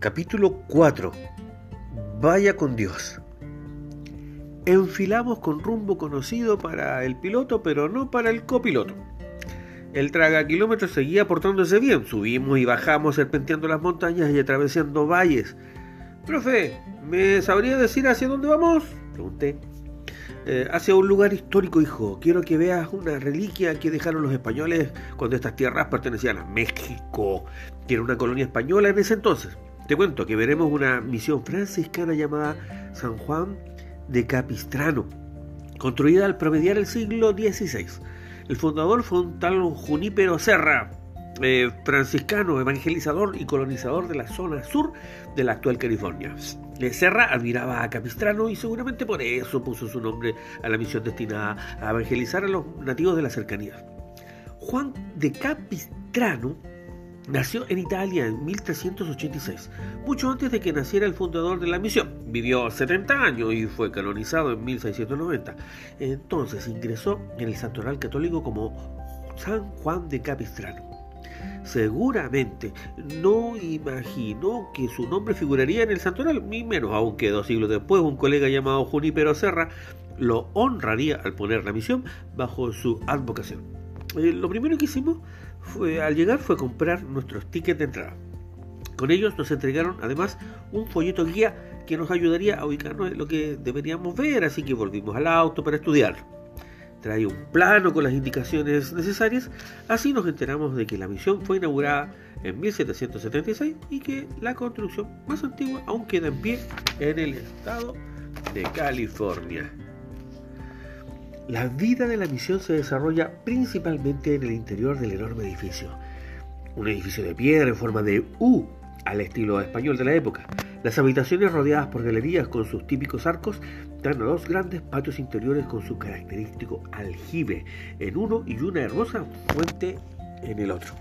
Capítulo 4. Vaya con Dios. Enfilamos con rumbo conocido para el piloto, pero no para el copiloto. El traga kilómetros seguía portándose bien. Subimos y bajamos serpenteando las montañas y atravesando valles. Profe, ¿me sabría decir hacia dónde vamos? Pregunté. Eh, hacia un lugar histórico, hijo. Quiero que veas una reliquia que dejaron los españoles cuando estas tierras pertenecían a México, que era una colonia española en ese entonces. Te cuento que veremos una misión franciscana llamada San Juan de Capistrano, construida al promediar el siglo XVI. El fundador fue un tal Junípero Serra, eh, franciscano, evangelizador y colonizador de la zona sur de la actual California. Serra admiraba a Capistrano y seguramente por eso puso su nombre a la misión destinada a evangelizar a los nativos de la cercanía. Juan de Capistrano Nació en Italia en 1386, mucho antes de que naciera el fundador de la misión. Vivió 70 años y fue canonizado en 1690. Entonces ingresó en el santoral católico como San Juan de Capistrano. Seguramente no imaginó que su nombre figuraría en el santoral, ni menos aunque dos siglos después un colega llamado Junípero Serra lo honraría al poner la misión bajo su advocación. Eh, lo primero que hicimos al llegar fue comprar nuestros tickets de entrada. Con ellos nos entregaron además un folleto guía que nos ayudaría a ubicarnos en lo que deberíamos ver, así que volvimos al auto para estudiar. Trae un plano con las indicaciones necesarias, así nos enteramos de que la misión fue inaugurada en 1776 y que la construcción más antigua aún queda en pie en el estado de California. La vida de la misión se desarrolla principalmente en el interior del enorme edificio. Un edificio de piedra en forma de U, al estilo español de la época. Las habitaciones rodeadas por galerías con sus típicos arcos dan a dos grandes patios interiores con su característico aljibe en uno y una hermosa fuente en el otro.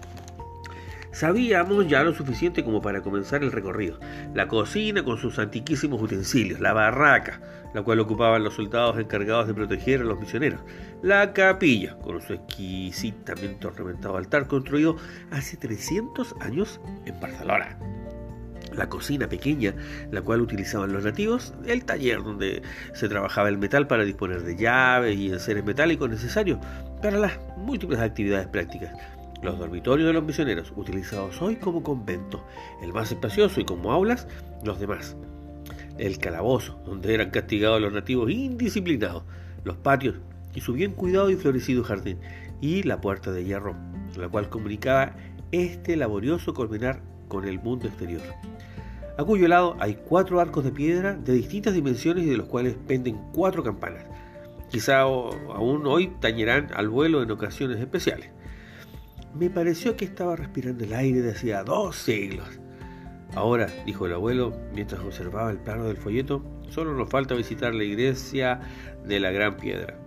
Sabíamos ya lo suficiente como para comenzar el recorrido. La cocina con sus antiquísimos utensilios, la barraca, la cual ocupaban los soldados encargados de proteger a los misioneros, la capilla, con su exquisitamente ornamentado altar construido hace 300 años en Barcelona. La cocina pequeña, la cual utilizaban los nativos, el taller donde se trabajaba el metal para disponer de llaves y enseres metálicos necesarios para las múltiples actividades prácticas los dormitorios de los misioneros, utilizados hoy como convento, el más espacioso y como aulas, los demás. El calabozo, donde eran castigados los nativos indisciplinados, los patios y su bien cuidado y florecido jardín, y la puerta de hierro, la cual comunicaba este laborioso colmenar con el mundo exterior. A cuyo lado hay cuatro arcos de piedra de distintas dimensiones y de los cuales penden cuatro campanas. Quizá aún hoy tañerán al vuelo en ocasiones especiales. Me pareció que estaba respirando el aire de hacía dos siglos. Ahora, dijo el abuelo, mientras observaba el plano del folleto, solo nos falta visitar la iglesia de la Gran Piedra.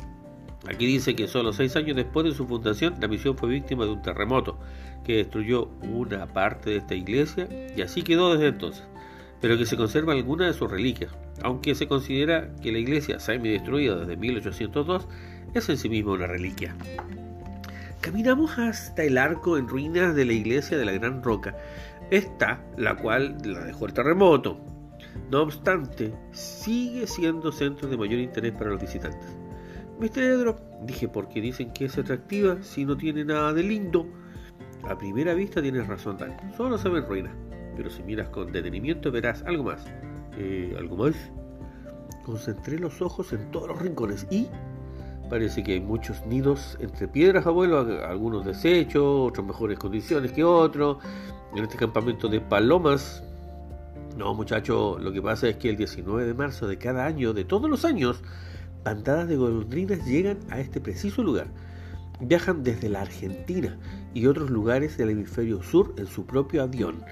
Aquí dice que solo seis años después de su fundación, la misión fue víctima de un terremoto que destruyó una parte de esta iglesia y así quedó desde entonces, pero que se conserva alguna de sus reliquias, aunque se considera que la iglesia semi-destruida desde 1802 es en sí misma una reliquia. Caminamos hasta el arco en ruinas de la iglesia de la Gran Roca, esta la cual la dejó el terremoto. No obstante, sigue siendo centro de mayor interés para los visitantes. Mr. Edro, dije, porque dicen que es atractiva si no tiene nada de lindo. A primera vista tienes razón, Dan. Solo se ven ruinas. Pero si miras con detenimiento verás algo más. Eh, ¿Algo más? Concentré los ojos en todos los rincones y Parece que hay muchos nidos entre piedras, abuelo, algunos desechos, otros mejores condiciones que otros. En este campamento de palomas. No, muchacho, lo que pasa es que el 19 de marzo de cada año, de todos los años, bandadas de golondrinas llegan a este preciso lugar. Viajan desde la Argentina y otros lugares del hemisferio sur en su propio avión,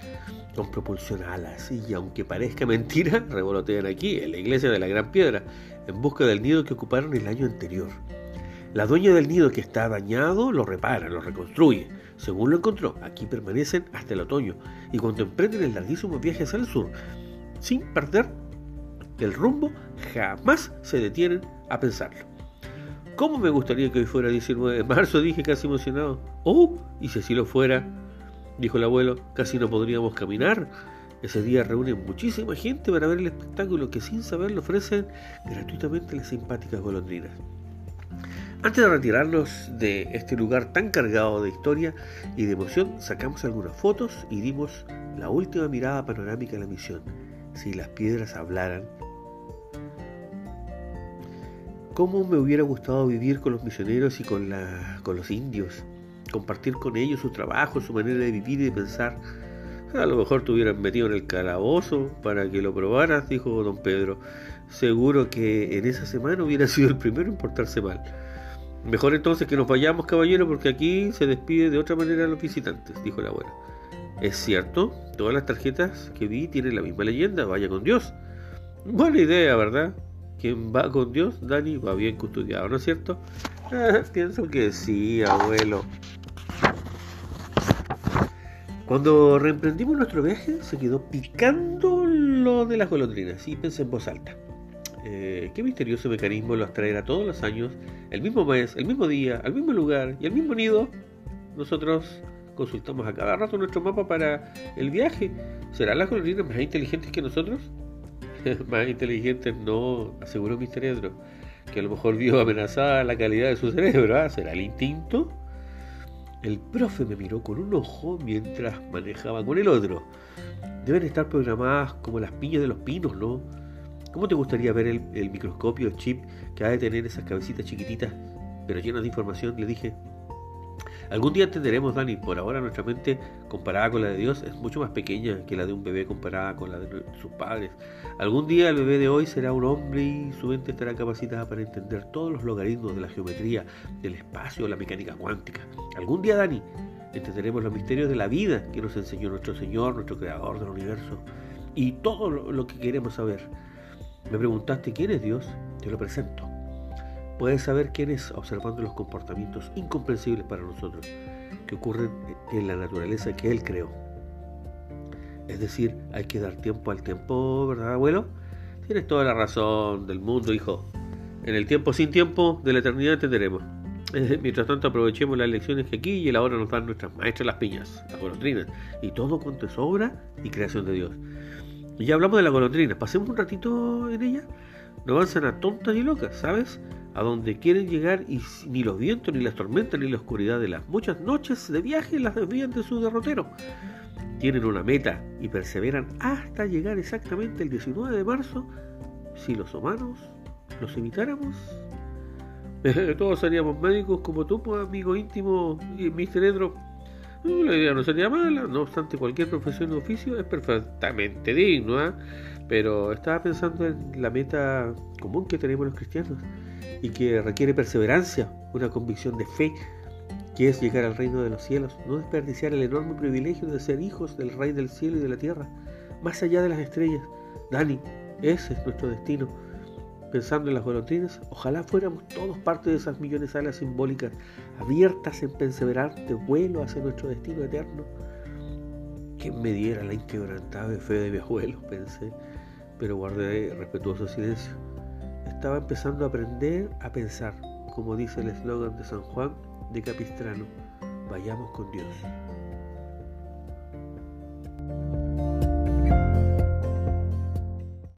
con propulsión a alas. Y aunque parezca mentira, revolotean aquí, en la iglesia de la Gran Piedra, en busca del nido que ocuparon el año anterior. La dueña del nido que está dañado lo repara, lo reconstruye. Según lo encontró, aquí permanecen hasta el otoño y cuando emprenden el larguísimo viaje hacia el sur, sin perder el rumbo, jamás se detienen a pensarlo. ¿Cómo me gustaría que hoy fuera 19 de marzo? Dije casi emocionado. Oh, y si así lo fuera, dijo el abuelo, casi no podríamos caminar. Ese día reúnen muchísima gente para ver el espectáculo que sin saberlo ofrecen gratuitamente las simpáticas golondrinas. Antes de retirarnos de este lugar tan cargado de historia y de emoción, sacamos algunas fotos y dimos la última mirada panorámica de la misión. Si las piedras hablaran, ¿cómo me hubiera gustado vivir con los misioneros y con, con los indios? Compartir con ellos su trabajo, su manera de vivir y de pensar. A lo mejor te hubieran metido en el calabozo para que lo probaras, dijo don Pedro. Seguro que en esa semana hubiera sido el primero en portarse mal. Mejor entonces que nos vayamos, caballero, porque aquí se despide de otra manera a los visitantes, dijo la abuela. Es cierto, todas las tarjetas que vi tienen la misma leyenda, vaya con Dios. Buena idea, ¿verdad? Quien va con Dios, Dani, va bien custodiado, ¿no es cierto? Ah, pienso que sí, abuelo. Cuando reemprendimos nuestro viaje, se quedó picando lo de las golondrinas y pensé en voz alta. Eh, qué misterioso mecanismo los traerá todos los años, el mismo mes, el mismo día, al mismo lugar y al mismo nido. Nosotros consultamos a cada rato nuestro mapa para el viaje. ¿Serán las golondrinas más inteligentes que nosotros? más inteligentes no, aseguró mi cerebro, que a lo mejor vio amenazada la calidad de su cerebro. ¿ah? ¿Será el instinto? El profe me miró con un ojo mientras manejaba con el otro. Deben estar programadas como las piñas de los pinos, ¿no? ¿Cómo te gustaría ver el, microscopio, el chip que ha de tener esas cabecitas chiquititas, pero llenas de información? Le dije. Algún día entenderemos, Dani. Por ahora nuestra mente comparada con la de Dios es mucho más pequeña que la de un bebé comparada con la de sus padres. Algún día el bebé de hoy será un hombre y su mente estará capacitada para entender todos los logaritmos de la geometría, del espacio, la mecánica cuántica. Algún día, Dani, entenderemos los misterios de la vida que nos enseñó nuestro Señor, nuestro Creador del universo, y todo lo que queremos saber. Me preguntaste quién es Dios, te lo presento. Puedes saber quién es observando los comportamientos incomprensibles para nosotros que ocurren en la naturaleza que Él creó. Es decir, hay que dar tiempo al tiempo, ¿verdad, abuelo? Tienes toda la razón del mundo, hijo. En el tiempo sin tiempo de la eternidad entenderemos. Mientras tanto aprovechemos las lecciones que aquí y el ahora nos dan nuestras maestras las piñas, las golondrinas, y todo cuanto es obra y creación de Dios. Ya hablamos de la golondrina, pasemos un ratito en ella. No avanzan a tontas y locas, ¿sabes? A donde quieren llegar y ni los vientos, ni las tormentas, ni la oscuridad de las muchas noches de viaje las desvían de su derrotero. Tienen una meta y perseveran hasta llegar exactamente el 19 de marzo. Si los humanos los evitáramos, todos seríamos médicos como tú, pues, amigo íntimo Mr. Edro. La idea no sería mala, no obstante cualquier profesión o oficio es perfectamente digno, ¿ah? pero estaba pensando en la meta común que tenemos los cristianos y que requiere perseverancia, una convicción de fe, que es llegar al reino de los cielos, no desperdiciar el enorme privilegio de ser hijos del Rey del cielo y de la tierra, más allá de las estrellas. Dani, ese es nuestro destino pensando en las golondrinas, ojalá fuéramos todos parte de esas millones de alas simbólicas abiertas en perseverante vuelo hacia nuestro destino eterno. Que me diera la inquebrantable fe de mi abuelo? Pensé, pero guardé respetuoso silencio. Estaba empezando a aprender a pensar, como dice el eslogan de San Juan de Capistrano, vayamos con Dios.